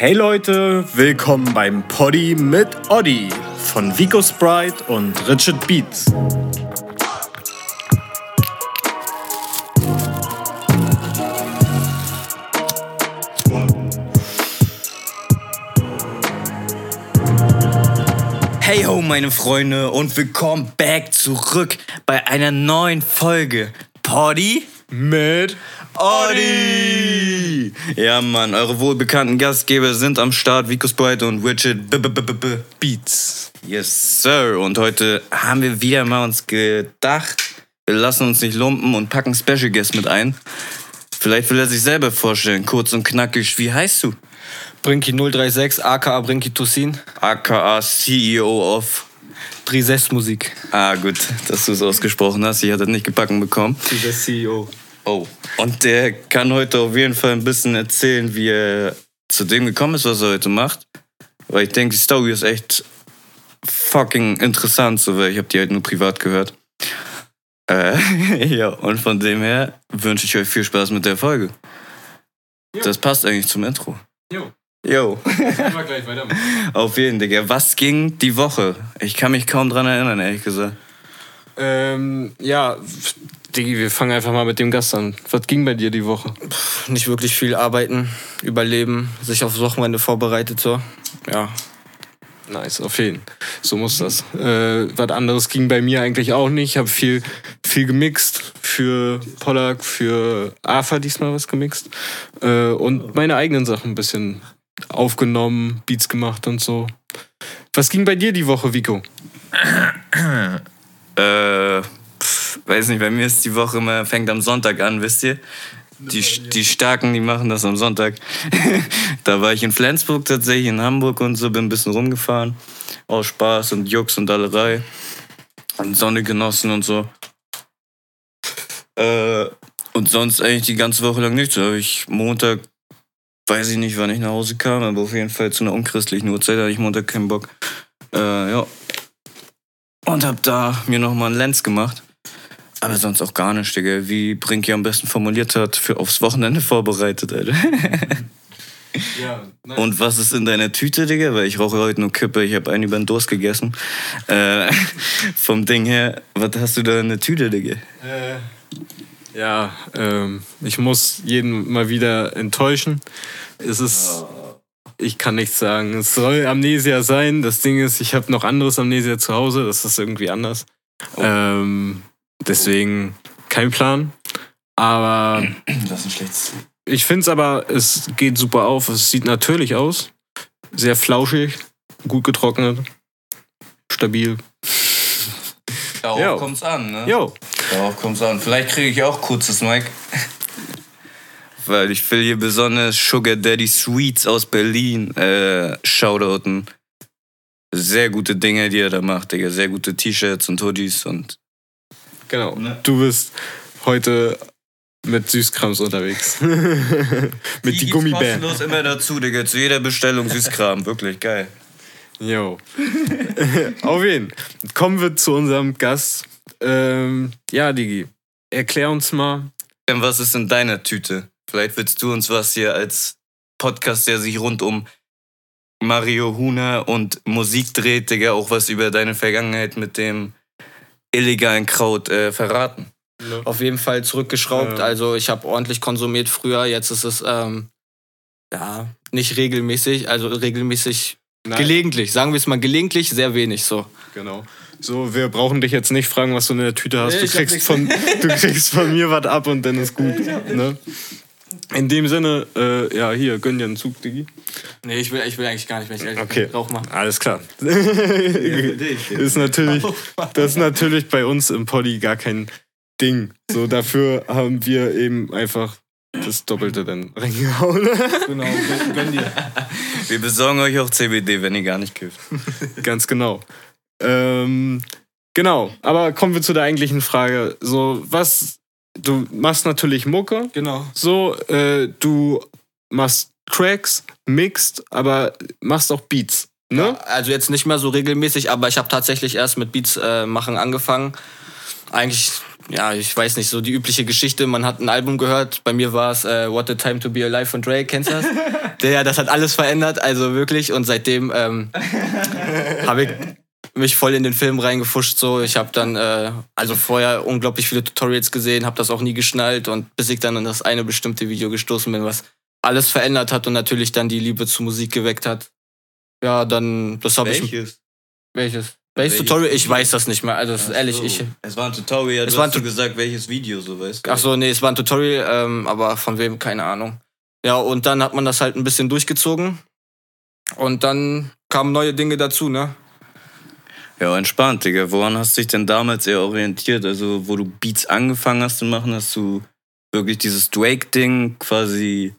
Hey Leute, willkommen beim Poddy mit Oddy von Vico Sprite und Richard Beats. Hey ho, meine Freunde, und willkommen back zurück bei einer neuen Folge Poddy Mit Oddy. Ja, Mann, eure wohlbekannten Gastgeber sind am Start, Vico Sprite und Richard B -B -B -B -B Beats. Yes, Sir. Und heute haben wir wieder mal uns gedacht, wir lassen uns nicht lumpen und packen Special Guest mit ein. Vielleicht will er sich selber vorstellen, kurz und knackig. Wie heißt du? Brinky 036, aka Brinky Tussin, AKA CEO of. Drizest Musik. Ah, gut, dass du es ausgesprochen hast. Ich hatte das nicht gebacken bekommen. Drizest CEO. Oh. Und der kann heute auf jeden Fall ein bisschen erzählen, wie er zu dem gekommen ist, was er heute macht. Weil ich denke, die Story ist echt fucking interessant, so, weil ich habe die halt nur privat gehört. Äh, ja, und von dem her wünsche ich euch viel Spaß mit der Folge. Das passt eigentlich zum Intro. Jo, Jo, wir gleich weitermachen. auf jeden Digga. Was ging die Woche? Ich kann mich kaum dran erinnern, ehrlich gesagt. Ähm, ja, Diggi, wir fangen einfach mal mit dem Gast an. Was ging bei dir die Woche? nicht wirklich viel arbeiten, überleben, sich aufs Wochenende vorbereitet so. Ja. Nice, auf jeden. So muss das. Äh, was anderes ging bei mir eigentlich auch nicht. Ich habe viel, viel gemixt für Pollack, für AFA diesmal was gemixt. Äh, und meine eigenen Sachen ein bisschen aufgenommen, Beats gemacht und so. Was ging bei dir die Woche, Vico? Weiß nicht, bei mir ist die Woche immer, fängt am Sonntag an, wisst ihr? Die, die Starken, die machen das am Sonntag. da war ich in Flensburg tatsächlich, in Hamburg und so, bin ein bisschen rumgefahren. Aus Spaß und Jux und Allerei. Und Sonne genossen und so. Äh, und sonst eigentlich die ganze Woche lang nichts. Da habe ich Montag, weiß ich nicht, wann ich nach Hause kam, aber auf jeden Fall zu einer unchristlichen Uhrzeit hatte ich Montag keinen Bock. Äh, ja, und hab da mir nochmal einen Lens gemacht. Aber sonst auch gar nicht, Digga. Wie Brinky am besten formuliert hat, für aufs Wochenende vorbereitet, Alter. Ja, Und was ist in deiner Tüte, Digga? Weil ich rauche heute nur Kippe. Ich habe einen über den Durst gegessen. Äh, vom Ding her, was hast du da in der Tüte, Digga? Äh, ja, ähm, ich muss jeden mal wieder enttäuschen. Es ist, ich kann nichts sagen. Es soll Amnesia sein. Das Ding ist, ich habe noch anderes Amnesia zu Hause. Das ist irgendwie anders. Ähm, deswegen kein Plan. Aber Das ist ein schlechtes. ich finde es aber, es geht super auf. Es sieht natürlich aus. Sehr flauschig, gut getrocknet, stabil. Darauf Jo. kommt's an, ne? Jo, Darauf kommt's an. Vielleicht kriege ich auch kurzes Mic. Weil ich will hier besonders Sugar Daddy Sweets aus Berlin äh, shoutouten. Sehr gute Dinge, die er da macht, Digga. Sehr gute T-Shirts und Hoodies und. Genau. Ne? Du bist heute mit Süßkrams unterwegs. mit die, Gummibären. kostenlos immer dazu, Digga. Zu jeder Bestellung Süßkram. Wirklich geil. Jo. Auf jeden. Kommen wir zu unserem Gast. Ähm, ja, Digi, erklär uns mal. Und was ist in deiner Tüte? Vielleicht willst du uns was hier als Podcast, der sich rund um Mario Huner und Musik dreht, Digga, auch was über deine Vergangenheit mit dem illegalen Kraut äh, verraten. Auf jeden Fall zurückgeschraubt. Ja. Also ich habe ordentlich konsumiert früher. Jetzt ist es ähm, ja nicht regelmäßig, also regelmäßig Nein. gelegentlich. Sagen wir es mal gelegentlich, sehr wenig so. Genau. So, wir brauchen dich jetzt nicht fragen, was du in der Tüte hast. Nee, Du kriegst, von, du kriegst von mir was ab und dann ist gut. Ne? In dem Sinne, äh, ja, hier, gönn dir einen Zug, Digi. Nee, ich will, ich will eigentlich gar nicht, wenn ich ehrlich Okay. bin. Rauch mal. Alles klar. ist natürlich, das ist natürlich bei uns im Poddy gar kein Ding. So, dafür haben wir eben einfach das Doppelte dann reingehauen. Genau, gönn, gönn dir. Wir besorgen euch auch CBD, wenn ihr gar nicht kifft. Ganz genau. Ähm, genau, aber kommen wir zu der eigentlichen Frage. So, was, du machst natürlich Mucke, Genau. so, äh, du machst Tracks, mixt, aber machst auch Beats, ne? Ja, also jetzt nicht mehr so regelmäßig, aber ich habe tatsächlich erst mit Beats äh, machen angefangen. Eigentlich ja, ich weiß nicht, so die übliche Geschichte. Man hat ein Album gehört. Bei mir war es äh, What a Time to Be Alive von Drake. Kennst du das? Der, das hat alles verändert, also wirklich. Und seitdem ähm, habe ich mich voll in den Film reingefuscht. So, ich habe dann äh, also vorher unglaublich viele Tutorials gesehen, habe das auch nie geschnallt und bis ich dann in das eine bestimmte Video gestoßen bin, was alles verändert hat und natürlich dann die Liebe zur Musik geweckt hat. Ja, dann das habe ich. Welches? Welches? Welches Tutorial? Ich weiß das nicht mehr. Also das ist ehrlich, So. ich. Es war ein Tutorial, Es du war hast du gesagt, welches Video, so weißt du. Ach so, nee, es war ein Tutorial, ähm, aber von wem, keine Ahnung. Ja, und dann hat man das halt ein bisschen durchgezogen. Und dann kamen neue Dinge dazu, ne? Ja, entspannt, Digga. Woran hast du dich denn damals eher orientiert? Also, wo du Beats angefangen hast zu machen, hast du wirklich dieses Drake-Ding quasi,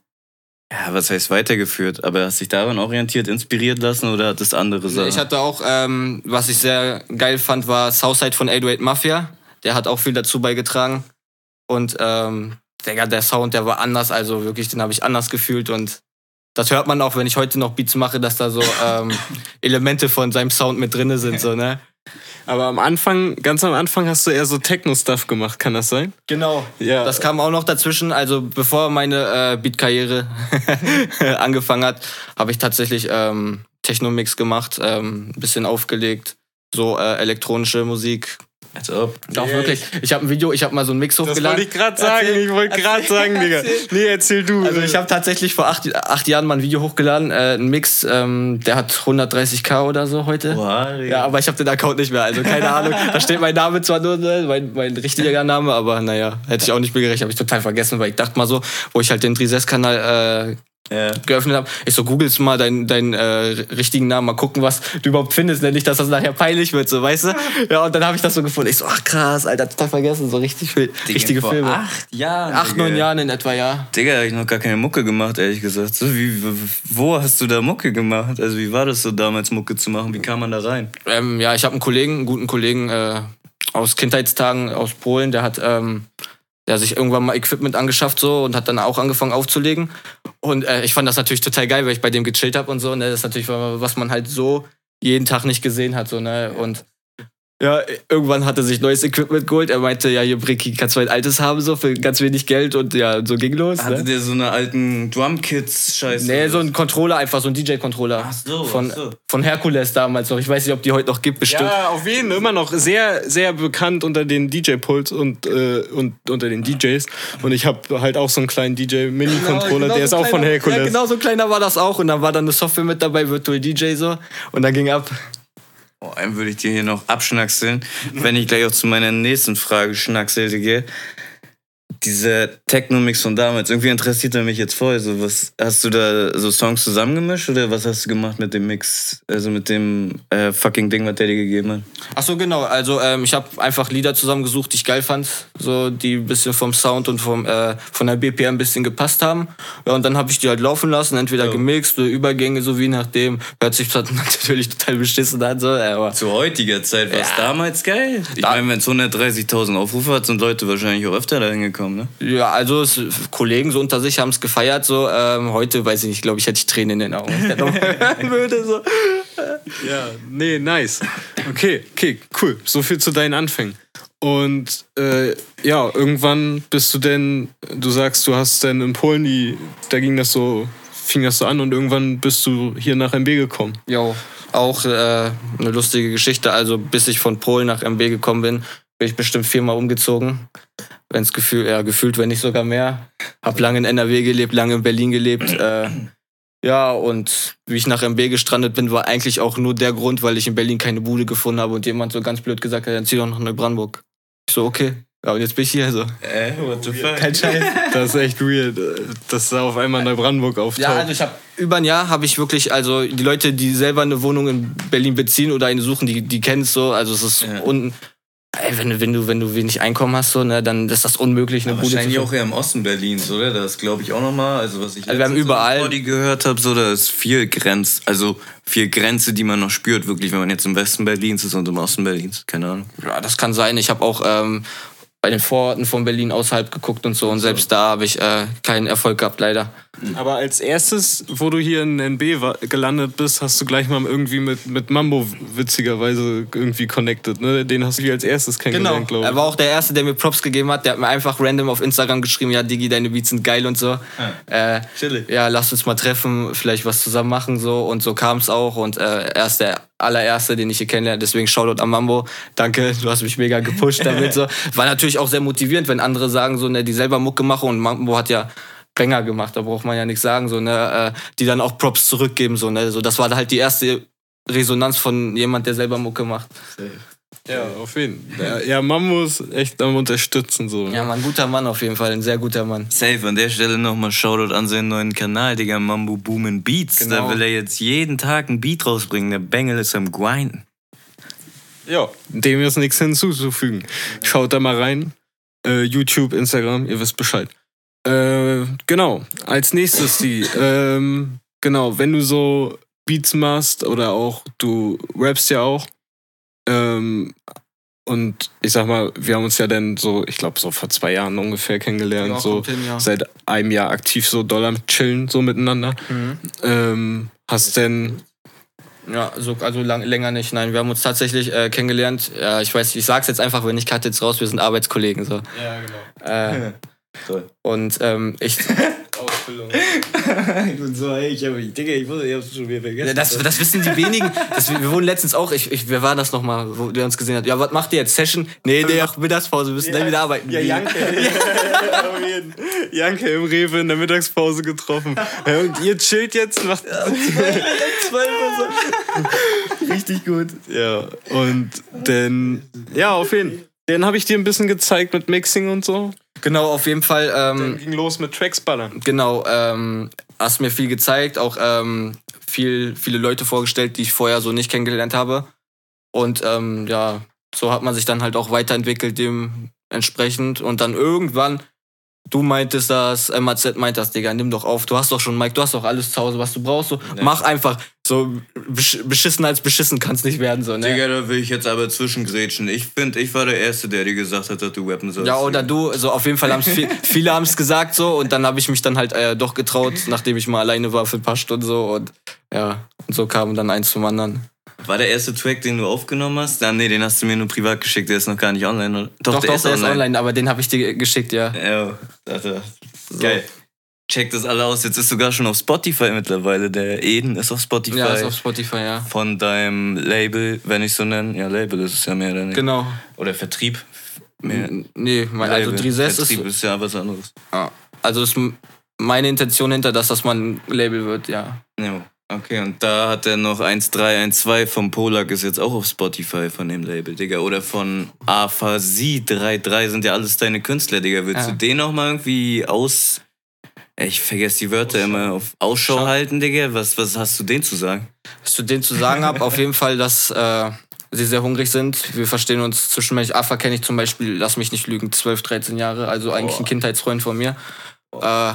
ja, was heißt weitergeführt? Aber hast dich daran orientiert, inspiriert lassen oder hat es andere Sachen? Ich hatte auch, ähm, was ich sehr geil fand, war Southside von 808 Mafia. Der hat auch viel dazu beigetragen. Und ähm, Digga, der Sound, der war anders, also wirklich, den habe ich anders gefühlt und das hört man auch, wenn ich heute noch Beats mache, dass da so ähm, Elemente von seinem Sound mit drinne sind, so, ne? Aber am Anfang, ganz am Anfang hast du eher so Techno-Stuff gemacht, kann das sein? Genau. Ja. Das kam auch noch dazwischen. Also bevor meine äh, Beat-Karriere angefangen hat, habe ich tatsächlich ähm, Techno-Mix gemacht, ähm, ein bisschen aufgelegt, so äh, elektronische Musik. Als ob. Auch Yeah. wirklich. Ich habe ein Video, ich habe mal so einen Mix Das hochgeladen. wollte ich gerade sagen. Erzähl, ich wollte gerade sagen, Digga. erzähl. Nee, erzähl du. Also ich habe tatsächlich vor acht, acht Jahren mal ein Video hochgeladen, äh, einen Mix, ähm, der hat 130k oder so heute. Boah, Digga. Ja, aber ich habe den Account nicht mehr, also keine Ahnung. Da steht mein Name zwar nur, ne, mein, mein richtiger Name, aber naja, hätte ich auch nicht mehr gerechnet, habe ich total vergessen, weil ich dachte mal so, wo ich halt den Trises-Kanal äh, ja. geöffnet habe, ich so, googelst mal deinen deinen äh, richtigen Namen, mal gucken, was du überhaupt findest, denn nicht, dass das nachher peinlich wird, so, weißt du? Ja, und dann habe ich das so gefunden. Ich so, ach krass, Alter, total vergessen, so richtig viel, Digga, richtige vor Filme. Acht Jahren. Acht, Digga. neun Jahren in etwa, ja. Digga, hab ich noch gar keine Mucke gemacht, ehrlich gesagt. So, wie, wo hast du da Mucke gemacht? Also, wie war das so damals, Mucke zu machen? Wie kam man da rein? Ähm, ja, ich habe einen Kollegen, einen guten Kollegen äh, aus Kindheitstagen aus Polen, der hat, ähm, der hat sich irgendwann mal Equipment angeschafft so und hat dann auch angefangen aufzulegen. Und äh, ich fand das natürlich total geil, weil ich bei dem gechillt habe und so. Ne? Das ist natürlich, was man halt so jeden Tag nicht gesehen hat. So, ne? Und ja, irgendwann hat er sich neues Equipment geholt. Er meinte, ja, hier, Bricky, kannst du ein altes haben, so für ganz wenig Geld. Und ja, so ging los. Hatte Ne? der so eine alten Drumkits-Scheiße? Nee, so ein Controller, einfach so ein DJ-Controller. Ach so, von, ach so. von Herkules damals noch. Ich weiß nicht, ob die heute noch gibt, bestimmt. Ja, auf jeden Fall immer noch sehr, sehr bekannt unter den DJ-Puls und, äh, und unter den DJs. Und ich habe halt auch so einen kleinen DJ-Mini-Controller, Genau, der ist so auch von kleiner- Herkules. Ja, genau so kleiner war das auch. Und dann war dann eine Software mit dabei, Virtual DJ so. Und dann ging ab. Oh, einen würde ich dir hier noch abschnackseln, wenn ich gleich auch zu meiner nächsten Frage schnackselte gehe. Dieser Techno-Mix von damals, irgendwie interessiert er mich jetzt voll. So, was, hast du da so Songs zusammengemischt oder was hast du gemacht mit dem Mix? Also mit dem äh, fucking Ding, was der dir gegeben hat? Ach so, genau. Also ähm, ich habe einfach Lieder zusammengesucht, die ich geil fand. So, die ein bisschen vom Sound und vom, äh, von der BPM ein bisschen gepasst haben. Ja, und dann habe ich die halt laufen lassen, entweder Ja. gemixt oder Übergänge, so wie nachdem. Hört sich das natürlich total beschissen an. So, aber Zu heutiger Zeit war es Ja. damals geil. Ich Da- meine, wenn es 130.000 Aufrufe hat, sind Leute wahrscheinlich auch öfter dahin gekommen, ne? Ja, also es, Kollegen so unter sich haben es gefeiert. So ähm, heute weiß ich nicht, glaube ich, hätte ich Tränen in den Augen. wenn ich das hören würde, so. Ja, nee, nice. Okay, okay, cool. So viel zu deinen Anfängen. Und äh, ja, irgendwann bist du denn, du sagst, du hast dann in Polen, die, da ging das so, fing das so an und irgendwann bist du hier nach MB gekommen. Jo, auch äh, eine lustige Geschichte. Also bis ich von Polen nach MB gekommen bin, bin ich bestimmt viermal umgezogen. Wenn's gefühlt, ja, gefühlt, wenn nicht sogar mehr. Hab lange in NRW gelebt, lange in Berlin gelebt. Äh, ja, und wie ich nach MB gestrandet bin, war eigentlich auch nur der Grund, weil ich in Berlin keine Bude gefunden habe und jemand so ganz blöd gesagt hat, dann zieh doch nach Neubrandenburg. Ich so, okay. Ja, und jetzt bin ich hier so. Äh, what the fuck? Kein Scheiß. Das ist echt weird, dass da auf einmal Neubrandenburg auftaucht. Ja, also ich habe über ein Jahr habe ich wirklich, also die Leute, die selber eine Wohnung in Berlin beziehen oder eine suchen, die, die kennen es so. Also es ist Ja. un, ey, wenn, du- wenn, du, wenn du wenig Einkommen hast, so, ne, dann ist das unmöglich, eine Aber Bude zu wahrscheinlich auch eher im Osten Berlins, oder? Das glaube ich auch nochmal. Also was ich Also wir haben überall- so gehört habe, so da ist viel Grenz, also viel Grenze, die man noch spürt, wirklich, wenn man jetzt im Westen Berlins ist und im Osten Berlins. Keine Ahnung. Ja, das kann sein. Ich habe auch ähm, bei den Vororten von Berlin außerhalb geguckt und so. Und selbst da habe ich äh, keinen Erfolg gehabt, leider. Aber als erstes, wo du hier in NB gelandet bist, hast du gleich mal irgendwie mit, mit Mambo witzigerweise irgendwie connected. Ne? Den hast du hier als erstes Genau. kennengelernt, glaube ich. Er war auch der Erste, der mir Props gegeben hat. Der hat mir einfach random auf Instagram geschrieben, ja, Digi, deine Beats sind geil und so. Äh, Chillig. ja, lass uns mal treffen, vielleicht was zusammen machen so. Und so kam es auch. Und äh, er ist der allererste, den ich hier kennenlerne. Deswegen Shoutout an Mambo. Danke, du hast mich mega gepusht damit. So. War natürlich auch sehr motivierend, wenn andere sagen, so, ne, die selber Mucke machen. Und Mambo hat ja Banger gemacht, da braucht man ja nichts sagen, so, ne, äh, die dann auch Props zurückgeben. So, ne. so, das war halt die erste Resonanz von jemand, der selber Mucke macht. Ja, auf jeden Fall. Ja, Mambo ist echt am Unterstützen. So. Ja, Mann, guter Mann auf jeden Fall, ein sehr guter Mann. Safe, an der Stelle nochmal Shoutout an seinen neuen Kanal, Digga, Mambo Boomin Beats. Genau. Da will er jetzt jeden Tag ein Beat rausbringen. Der Bengel ist am Grinden. Ja, dem ist nichts hinzuzufügen. Schaut da mal rein. Äh, YouTube, Instagram, ihr wisst Bescheid. Äh, genau, als nächstes die. ähm, genau, wenn du so Beats machst oder auch du rappst ja auch. Ähm, und ich sag mal, wir haben uns ja dann so, ich glaube, so vor zwei Jahren ungefähr kennengelernt. Ja, so hin, ja. seit einem Jahr aktiv so doll am Chillen, so miteinander. Mhm. Ähm, hast denn. Ja, so, also lang, länger nicht. Nein, wir haben uns tatsächlich äh, kennengelernt. Ja, ich weiß, ich sag's jetzt einfach, wenn ich cut jetzt raus, wir sind Arbeitskollegen. So. Ja, genau. Äh, Toll. und ähm, ich. Ich bin so, ey, ich hab, ich wusste, ich hab's schon wieder vergessen. Ja, das, das wissen die wenigen. Das, wir wurden letztens auch, ich, ich, wer war das nochmal, wo der uns gesehen hat? Ja, was macht ihr jetzt? Session? Nee, nee, ach, Mittagspause, wir müssen dann wieder arbeiten. Ja? Janke. Auf jeden. Janke im Rewe in der Mittagspause getroffen. Ja, und ihr chillt jetzt, macht. Richtig gut. Ja, und dann. Ja, auf jeden Fall. Den habe ich dir ein bisschen gezeigt mit Mixing und so. Genau, auf jeden Fall. Ähm, Ging los mit Tracks ballern. Genau, ähm, hast mir viel gezeigt, auch ähm, viel, viele Leute vorgestellt, die ich vorher so nicht kennengelernt habe. Und ähm, ja, so hat man sich dann halt auch weiterentwickelt dementsprechend. Und dann irgendwann, du meintest das, MAZ meint das, Digga, nimm doch auf, du hast doch schon Mike, du hast doch alles zu Hause, was du brauchst. So, Mach einfach. So besch beschissen als beschissen kann es nicht werden. So, ne? Digga, da will ich jetzt aber zwischengrätschen. Ich finde, ich war der Erste, der dir gesagt hat, dass du rappen sollst. Ja, oder du, so auf jeden Fall haben viel, viele haben es gesagt so und dann habe ich mich dann halt äh, doch getraut, nachdem ich mal alleine war für ein paar Stunden so und ja, und so kam dann eins zum anderen. War der erste Track, den du aufgenommen hast? Ah, nee, den hast du mir nur privat geschickt, der ist noch gar nicht online. Oder? Doch, doch, der, ist, online. aber den habe ich dir geschickt, ja. Ja, dachte, geil. Checkt das alle aus. Jetzt ist sogar schon auf Spotify mittlerweile. Der Eden ist auf Spotify. Ja, ist auf Spotify, ja. Von deinem Label, wenn ich so nennen. Ja, Label ist es ja mehr oder nicht. Genau. Oder Vertrieb. Mehr. Nee, mein, also Label. Drizes Vertrieb ist, ist ja was anderes. ja, also ist meine Intention hinter, dass das mal ein Label wird, ja. Ja. Okay, und da hat er noch 1312 vom Polak ist jetzt auch auf Spotify von dem Label, Digga. Oder von Aphasi 33 sind ja alles deine Künstler, Digga. Willst Ja. du den noch mal irgendwie aus. Ich vergesse die Wörter immer auf Ausschau Schau. halten, Digga. Was, was hast du denen zu sagen? Was zu denen zu sagen habe, auf jeden Fall, dass äh, sie sehr hungrig sind. Wir verstehen uns zwischenmenschlich. Afa kenne ich zum Beispiel, lass mich nicht lügen, 12, 13 Jahre, also eigentlich ein Kindheitsfreund von mir. Äh,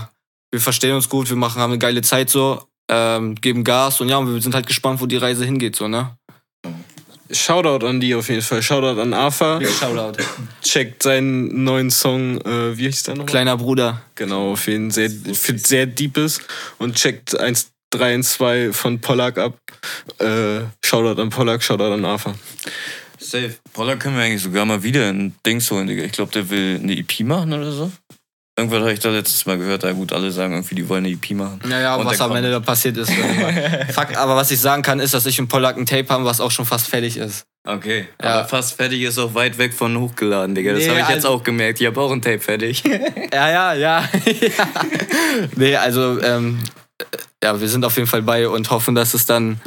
wir verstehen uns gut, wir machen, haben eine geile Zeit so, ähm, geben Gas und ja, und wir sind halt gespannt, wo die Reise hingeht, so, ne? Shoutout an die auf jeden Fall. Shoutout an Afa. Shoutout. Checkt seinen neuen Song, äh, wie hieß der noch? Kleiner Bruder. Genau, auf jeden Fall sehr, für sehr deep ist. Und checkt 1, 3 und 2 von Pollack ab. Äh, Shoutout an Pollack, Shoutout an Afa. Safe. Pollack können wir eigentlich sogar mal wieder ein Dings holen, Digga. Ich glaube, der will eine EP machen oder so. Irgendwas habe ich da letztes Mal gehört. Ja gut, alle sagen irgendwie, die wollen eine EP machen. Ja, ja, Und was am Ende da passiert ist. Fuck, aber was ich sagen kann, ist, dass ich und Pollack ein Tape haben, was auch schon fast fertig ist. Okay, Ja. aber fast fertig ist auch weit weg von hochgeladen, Digga. Das Nee, habe ich jetzt also- auch gemerkt. Ich habe auch ein Tape fertig. Ja, ja, ja. ja. Nee, also, ähm, ja, wir sind auf jeden Fall bei und hoffen, dass es dann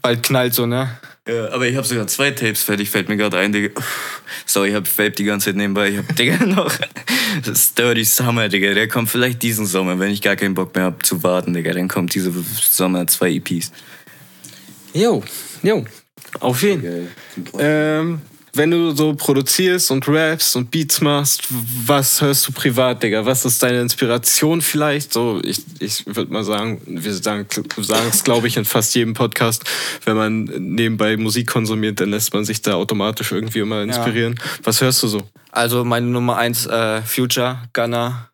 bald knallt, so, ne? Ja, aber ich habe sogar zwei Tapes fertig, fällt mir gerade ein, Digga. Sorry, ich hab Vape die ganze Zeit nebenbei. Ich hab, Digga, noch Sturdy Summer, Digga. Der kommt vielleicht diesen Sommer, wenn ich gar keinen Bock mehr hab zu warten, Digga. Dann kommt diese Sommer zwei EPs. Jo, jo. Auf jeden Fall. Ähm, wenn du so produzierst und rappst und Beats machst, was hörst du privat, Digga? Was ist deine Inspiration vielleicht? So, ich, ich würde mal sagen, wir sagen es, glaube ich, in fast jedem Podcast, wenn man nebenbei Musik konsumiert, dann lässt man sich da automatisch irgendwie immer inspirieren. Was hörst du so? Also meine Nummer eins, äh, Future, Gunner.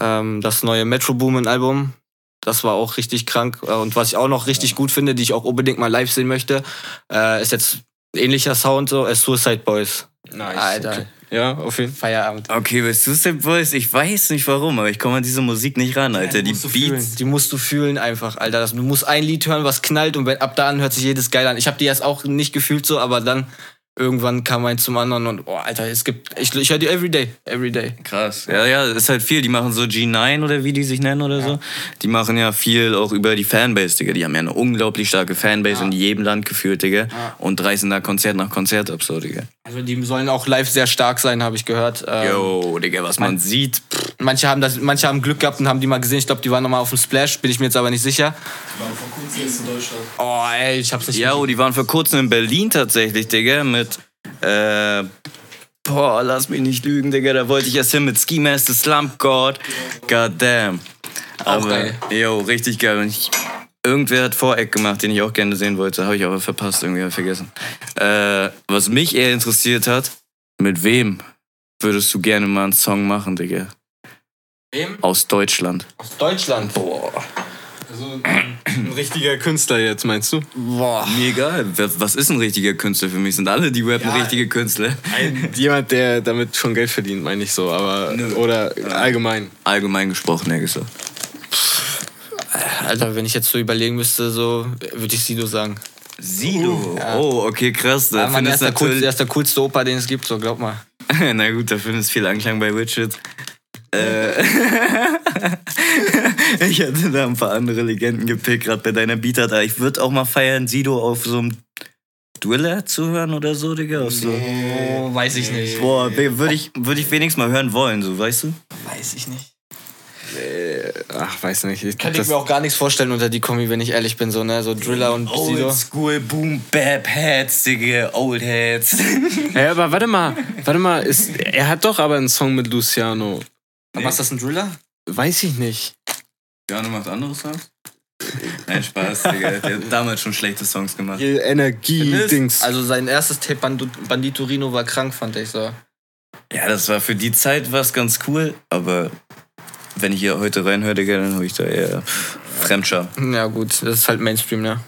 Ähm, das neue Metro Boomin Album. Das war auch richtig krank. Äh, Und was ich auch noch richtig gut finde, die ich auch unbedingt mal live sehen möchte, äh, ist jetzt ähnlicher Sound, so, ist Suicide Boys. Nice. Alter. Okay. Ja, auf jeden Fall. Feierabend. Okay, bei Suicide Boys, ich weiß nicht warum, aber ich komme an diese Musik nicht ran, Alter. die musst du Beats. Fühlen. Die musst du fühlen einfach, Alter. Das- Du musst ein Lied hören, was knallt und ab da an hört sich jedes geil an. Ich habe die erst auch nicht gefühlt so, aber dann irgendwann kam eins zum anderen und oh, Alter, es gibt ich, ich höre die everyday, everyday. Krass. Ja, ja, ist halt viel. Die machen so G9 oder wie die sich nennen oder so. Die machen ja viel auch über die Fanbase, Digga. Die haben ja eine unglaublich starke Fanbase in jedem Land gefühlt, Digga. Und reißen da Konzert nach Konzert ab, so, Digga. Also die sollen auch live sehr stark sein, habe ich gehört. Ähm, Yo, Digga, was man sieht. Pff, Manche haben das, manche haben Glück gehabt und haben die mal gesehen. Ich glaube, die waren noch mal auf dem Splash, bin ich mir jetzt aber nicht sicher. Oh, ey, ich hab's nicht. Yo, die waren vor kurzem in Berlin tatsächlich, Digga, mit. Äh, boah, lass mich nicht lügen, Digga. Da wollte ich erst hin mit Ski Master Slump God. God damn. Aber, geil. yo, richtig geil. Und ich, irgendwer hat Voreck gemacht, den ich auch gerne sehen wollte. Habe ich aber verpasst, irgendwie vergessen. Äh, was mich eher interessiert hat, mit wem würdest du gerne mal einen Song machen, Digga? Wem? Aus Deutschland. Aus Deutschland. Boah. Also ein richtiger Künstler jetzt, meinst du? Boah. Mir egal. Was ist ein richtiger Künstler für mich? Sind alle, die rappen, Ja. richtige Künstler? Ein, jemand, der damit schon Geld verdient, meine ich so, aber Nö. oder allgemein. Allgemein gesprochen, ja gesagt. Alter, wenn ich jetzt so überlegen müsste, so würde ich Sido sagen. Sido. Oh, okay, krass. Da Ja, Mann, er, ist der er ist der coolste Opa, den es gibt, so glaub mal. Na gut, da findest viel Anklang bei Richard. Äh, ich hatte da ein paar andere Legenden gepickt, gerade bei deiner Beat da. Ich würde auch mal feiern, Sido auf so einem Dueller zu hören oder so, Digga. Auf so. Oh, weiß ich nicht. Boah, würde ich, würd ich wenigstens mal hören wollen, so, weißt du? Weiß ich nicht. Ach, weiß nicht. Ich, Könnte ich mir auch gar nichts vorstellen unter die Kombi, wenn ich ehrlich bin, so, ne? So Driller und Sido. Old School Boom Bap Heads, Digga. Old Heads. ja, aber warte mal, warte mal, ist, er hat doch aber einen Song mit Luciano. Was ist das, ein Driller? Weiß ich nicht. Jano macht andere Songs? Nein, Spaß, Digga. Der hat damals schon schlechte Songs gemacht. Energie-Dings. Also sein erstes Tape Bandito Rino war krank, fand ich so. Ja, das war für die Zeit was ganz cool, aber wenn ich hier heute reinhöre, Digga, dann höre ich da eher Fremdscham. Ja gut, das ist halt Mainstream, ne?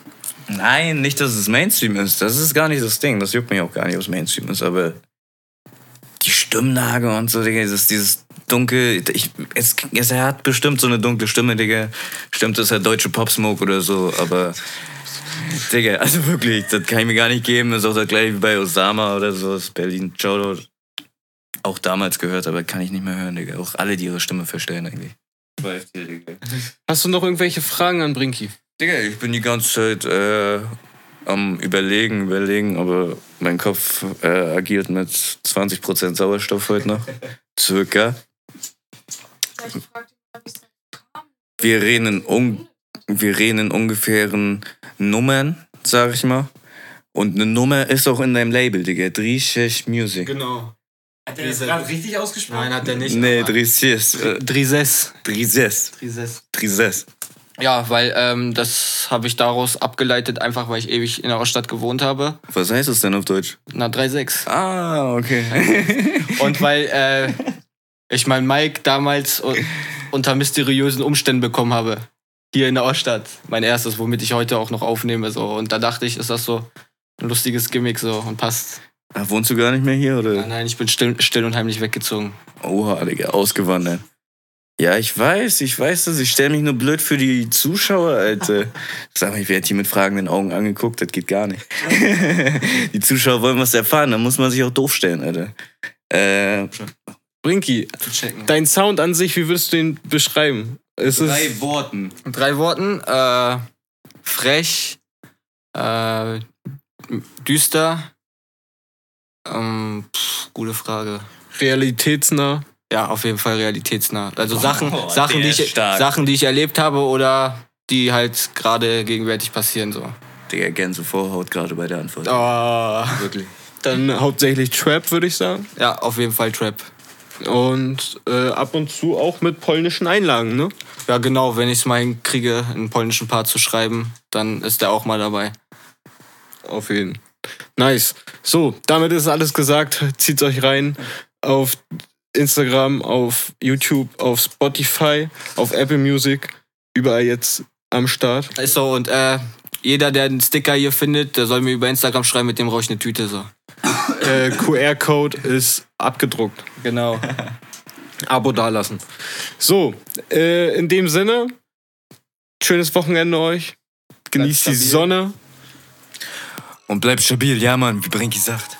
Nein, nicht, dass es Mainstream ist. Das ist gar nicht das Ding. Das juckt mich auch gar nicht, ob es Mainstream ist, aber die Stimmlage und so, Digga, dieses, dieses dunkel. Ich, es, es, er hat bestimmt so eine dunkle Stimme, Digga. Stimmt, das ist halt deutsche Popsmoke oder so, aber. Digga, also wirklich, das kann ich mir gar nicht geben. Das ist auch das gleiche wie bei Osama oder so, aus Berlin. Shoutout. Auch damals gehört, aber kann ich nicht mehr hören, Digga. Auch alle, die ihre Stimme verstellen, eigentlich. Digga. Hast du noch irgendwelche Fragen an Brinky? Digga, ich bin die ganze Zeit äh, am Überlegen, überlegen, aber mein Kopf äh, agiert mit 20% Sauerstoff heute noch. Circa. Wir reden in, un wir reden in ungefähren Nummern, sag ich mal. Und eine Nummer ist auch in deinem Label, Digga. Drischesh Music. Genau. Hat er das gerade richtig ausgesprochen? Nein, hat er nicht. Nee, Drischesh. Äh. Drises. Drizes. Drises. Ja, weil ähm, das habe ich daraus abgeleitet, einfach weil ich ewig in der Stadt gewohnt habe. Was heißt das denn auf Deutsch? Na, 3,6. Ah, okay. Und weil äh, ich meinen Mike damals unter mysteriösen Umständen bekommen habe. Hier in der Oststadt. Mein erstes, womit ich heute auch noch aufnehme. So. Und da dachte ich, ist das so ein lustiges Gimmick so und passt. Ach, wohnst du gar nicht mehr hier, oder? Nein, nein, ich bin still, still und heimlich weggezogen. Oha, Digga, ausgewandert. Ja, ich weiß, ich weiß das. Ich stelle mich nur blöd für die Zuschauer, Alter. Sag mal, ich werde hier mit fragenden Augen angeguckt, das geht gar nicht. die Zuschauer wollen was erfahren, dann muss man sich auch doof stellen, Alter. Äh, checken. dein Sound an sich, wie würdest du ihn beschreiben? Es ist Worten. In drei Worten. Äh, frech. Äh, düster. Ähm, pff, gute Frage. realitätsnah. Ja, auf jeden Fall realitätsnah. Also Sachen, Oh, Sachen, die ich, stark. Sachen, die ich erlebt habe oder die halt gerade gegenwärtig passieren. So. Digga, Gänse Vorhaut gerade bei der Antwort. Oh. Wirklich. Dann hauptsächlich Trap, würde ich sagen. Ja, auf jeden Fall Trap. Und äh, ab und zu auch mit polnischen Einlagen, ne? Ja, genau, wenn ich es mal hinkriege, einen polnischen Part zu schreiben, dann ist der auch mal dabei. Auf jeden. Nice. So, damit ist alles gesagt. Zieht euch rein auf Instagram, auf YouTube, auf Spotify, auf Apple Music. Überall jetzt am Start. Ist so, und äh, jeder, der einen Sticker hier findet, der soll mir über Instagram schreiben, mit dem brauche ich eine Tüte. So. Äh, QR-Code ist abgedruckt. Genau. Abo dalassen. So, äh, in dem Sinne, schönes Wochenende euch. Genießt die. Sonne. Und bleib stabil, ja, Mann, wie Brinky sagt.